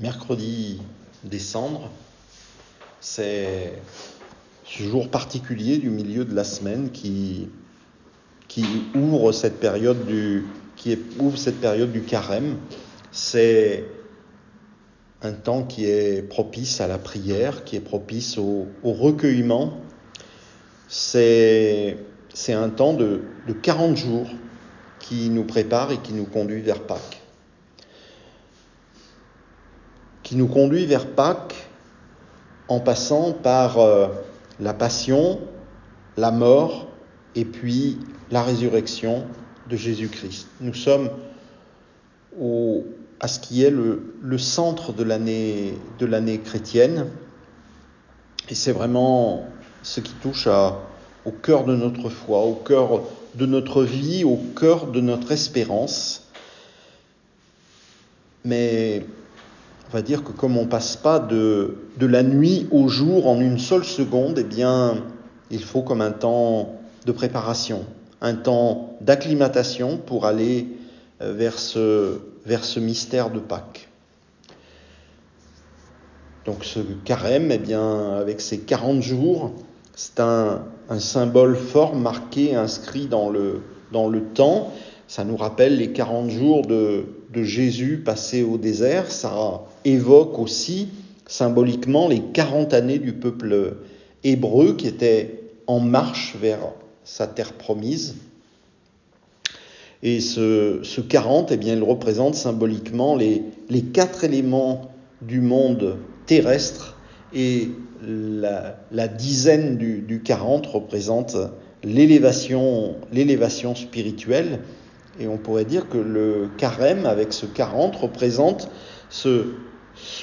mercredi décembre, c'est ce jour particulier du milieu de la semaine qui, qui ouvre cette période du qui ouvre cette période du carême. C'est un temps qui est propice à la prière, qui est propice au, recueillement. C'est un temps de, de 40 jours qui nous prépare et qui nous conduit vers Pâques. Qui nous conduit vers Pâques en passant par euh, la passion, la mort et puis la résurrection de Jésus-Christ. Nous sommes au, à ce qui est le, centre de l'année chrétienne et c'est vraiment ce qui touche au cœur de notre foi, au cœur de notre vie, au cœur de notre espérance. Mais on va dire que comme on passe pas de, de la nuit au jour en une seule seconde, eh bien, il faut comme un temps de préparation, un temps d'acclimatation pour aller euh, vers ce, vers ce mystère de Pâques. Donc ce carême, eh bien, avec ses 40 jours, c'est un, un, symbole fort marqué, inscrit dans le, dans le temps. Ça nous rappelle les 40 jours de, de Jésus passés au désert. Ça évoque aussi symboliquement les 40 années du peuple hébreu qui était en marche vers sa terre promise. Et ce, ce 40, eh bien, il représente symboliquement les, quatre éléments du monde terrestre et la, dizaine du, du 40 représente l'élévation spirituelle. Et on pourrait dire que le carême, avec ce 40, représente ce,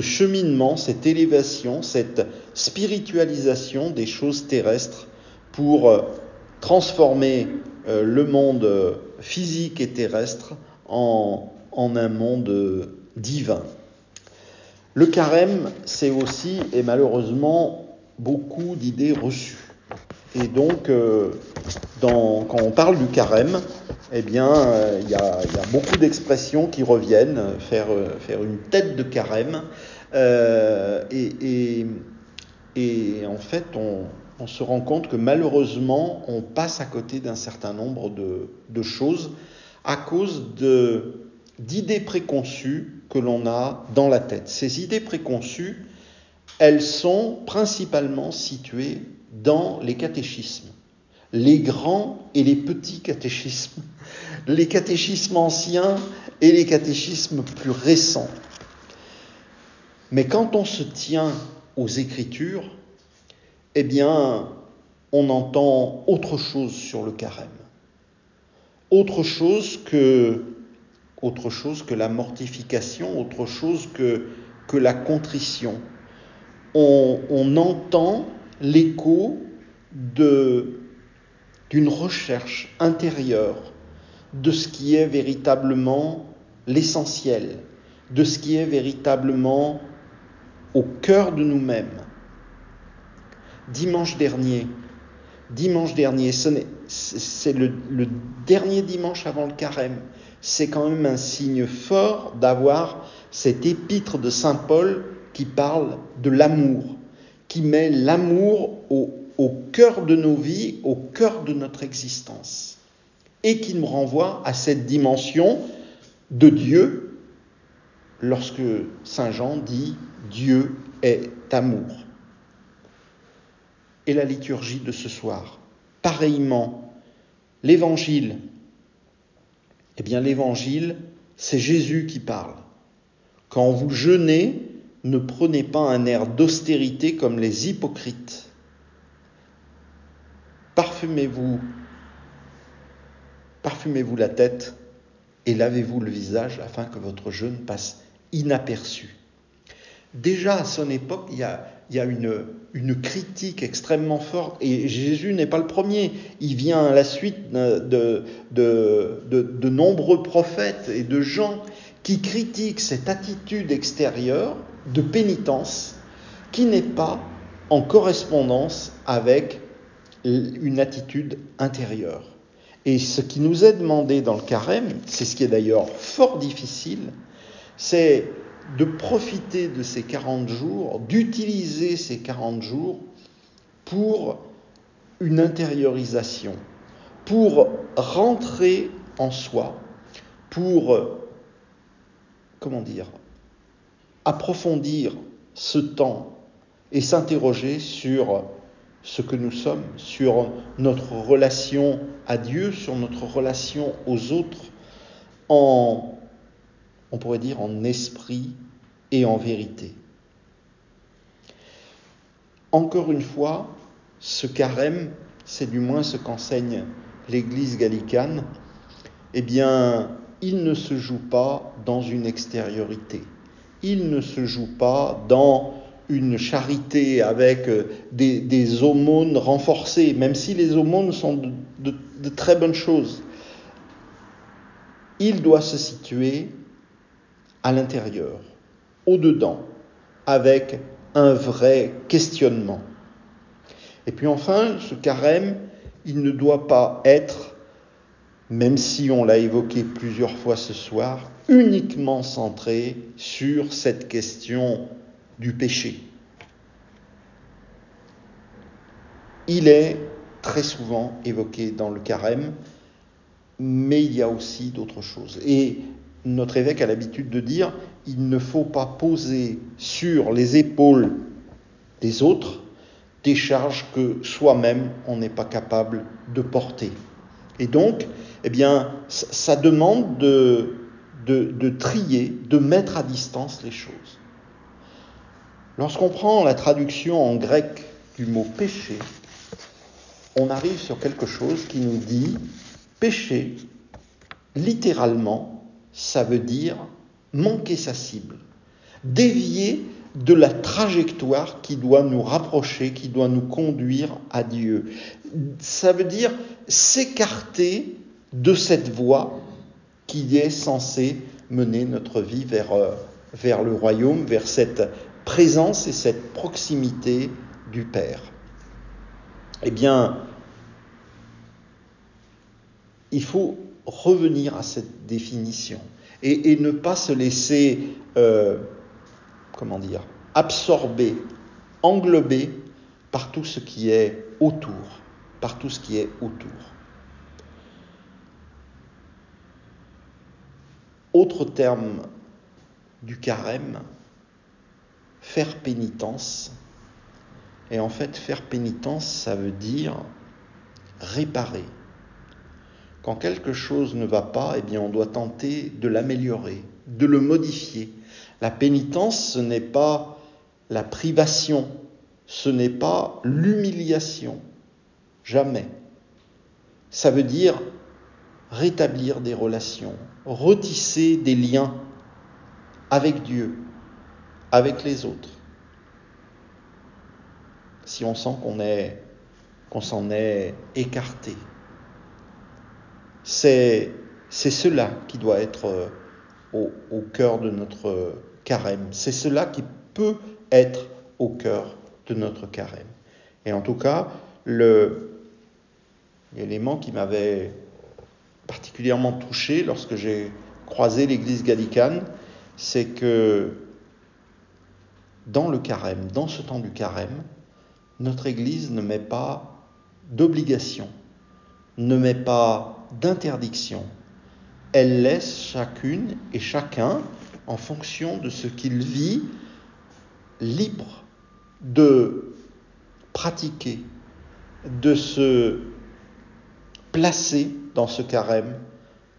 cheminement, cette élévation, cette spiritualisation des choses terrestres pour euh, transformer euh, le monde physique et terrestre en un monde divin. Le carême, c'est aussi, et malheureusement, beaucoup d'idées reçues. Et donc, euh, quand on parle du carême, eh bien, il y, a, beaucoup d'expressions qui reviennent, faire, faire une tête de carême. Euh, et, en fait, on, se rend compte que malheureusement, on passe à côté d'un certain nombre de, choses à cause d'idées préconçues que l'on a dans la tête. Ces idées préconçues, elles sont principalement situées dans les catéchismes les grands et les petits catéchismes, les catéchismes anciens et les catéchismes plus récents. Mais quand on se tient aux Écritures, eh bien, on entend autre chose sur le carême. Autre chose que, autre chose que la mortification, autre chose que, que la contrition. On, on entend l'écho d'une recherche intérieure de ce qui est véritablement l'essentiel, de ce qui est véritablement au cœur de nous-mêmes. Dimanche dernier, dimanche dernier, c'est le, le, dernier dimanche avant le carême, c'est quand même un signe fort d'avoir cet épître de Saint Paul qui parle de l'amour, qui met l'amour au cœur de nos vies, au cœur de notre existence, et qui nous renvoie à cette dimension de Dieu lorsque Saint Jean dit Dieu est amour. Et la liturgie de ce soir, pareillement, l'évangile, eh bien l'évangile, c'est Jésus qui parle. Quand vous jeûnez, ne prenez pas un air d'austérité comme les hypocrites parfumez-vous, parfumez-vous la tête et lavez-vous le visage afin que votre jeûne passe inaperçu. Déjà à son époque, il y a, une, critique extrêmement forte, et Jésus n'est pas le premier, il vient à la suite de nombreux prophètes et de gens qui critiquent cette attitude extérieure de pénitence qui n'est pas en correspondance avec une attitude intérieure. Et ce qui nous est demandé dans le carême, c'est ce qui est d'ailleurs fort difficile, c'est de profiter de ces 40 jours, d'utiliser ces 40 jours pour une intériorisation, pour rentrer en soi, pour, comment dire, approfondir ce temps et s'interroger sur ce que nous sommes, sur notre relation à Dieu, sur notre relation aux autres, en, on pourrait dire, en esprit et en vérité. Encore une fois, ce carême, c'est du moins ce qu'enseigne l'Église gallicane, eh bien, il ne se joue pas dans une extériorité. Il ne se joue pas dans une charité avec euh, des, aumônes renforcées, même si les aumônes sont de, de très bonnes choses. Il doit se situer à l'intérieur, au-dedans, avec un vrai questionnement. Et puis enfin, ce carême, il ne doit pas être, même si on l'a évoqué plusieurs fois ce soir, uniquement centré sur cette question du péché. Il est très souvent évoqué dans le carême, mais il y a aussi d'autres choses. Et notre évêque a l'habitude de dire, il ne faut pas poser sur les épaules des autres des charges que soi-même on n'est pas capable de porter. Et donc, eh bien, ça demande de, de, trier, de mettre à distance les choses. Lorsqu'on prend la traduction en grec du mot péché, on arrive sur quelque chose qui nous dit péché, littéralement, ça veut dire manquer sa cible, dévier de la trajectoire qui doit nous rapprocher, qui doit nous conduire à Dieu. Ça veut dire s'écarter de cette voie qui est censée mener notre vie vers, euh, vers le royaume, vers cette présence et cette proximité du Père. Eh bien, il faut revenir à cette définition et, ne pas se laisser euh, comment dire, absorbé, englobé par tout ce qui est autour, par tout ce qui est autour. Autre terme du carême, faire pénitence. Et en fait, faire pénitence, ça veut dire réparer. Quand quelque chose ne va pas, eh bien, on doit tenter de l'améliorer, de le modifier, la pénitence, ce n'est pas la privation, ce n'est pas l'humiliation, jamais. Ça veut dire rétablir des relations, retisser des liens avec Dieu, avec les autres. Si on sent qu'on est qu'on s'en est écarté. C'est, c'est cela qui doit être euh, au, au cœur de notre carême. C'est cela qui peut être au cœur de notre carême. Et en tout cas, l'élément qui m'avait particulièrement touché lorsque j'ai croisé l'église gallicane, c'est que dans le carême, dans ce temps du carême, notre église ne met pas d'obligation, ne met pas d'interdiction. Elle laisse chacune et chacun en fonction de ce qu'il vit, libre de pratiquer, de se placer dans ce carême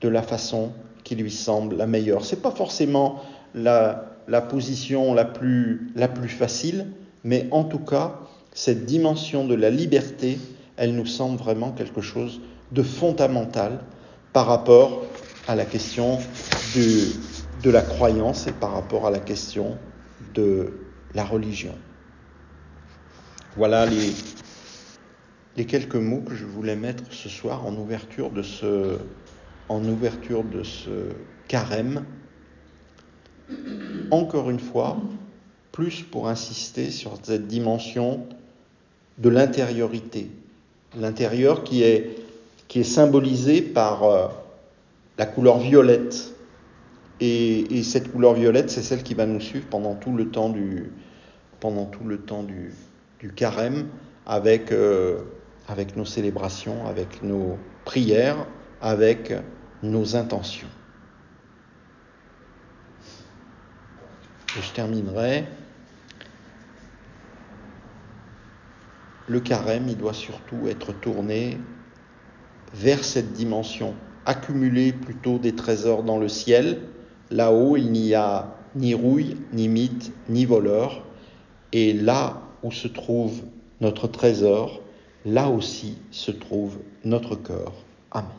de la façon qui lui semble la meilleure. Ce n'est pas forcément la, position la plus, facile, mais en tout cas, cette dimension de la liberté, elle nous semble vraiment quelque chose de fondamental par rapport à la question de la croyance et par rapport à la question de la religion. Voilà les, les quelques mots que je voulais mettre ce soir en ouverture de ce, carême. Encore une fois, plus pour insister sur cette dimension de l'intériorité. L'intérieur qui est, symbolisé par euh, la couleur violette Et, cette couleur violette, c'est celle qui va nous suivre pendant tout le temps du, pendant tout le temps du, du carême, avec, euh, avec nos célébrations, avec nos prières, avec nos intentions. Je terminerai. Le carême, il doit surtout être tourné vers cette dimension, accumuler plutôt des trésors dans le ciel. Là-haut, il n'y a ni rouille, ni mythe, ni voleur. Et là où se trouve notre trésor, là aussi se trouve notre cœur. Amen.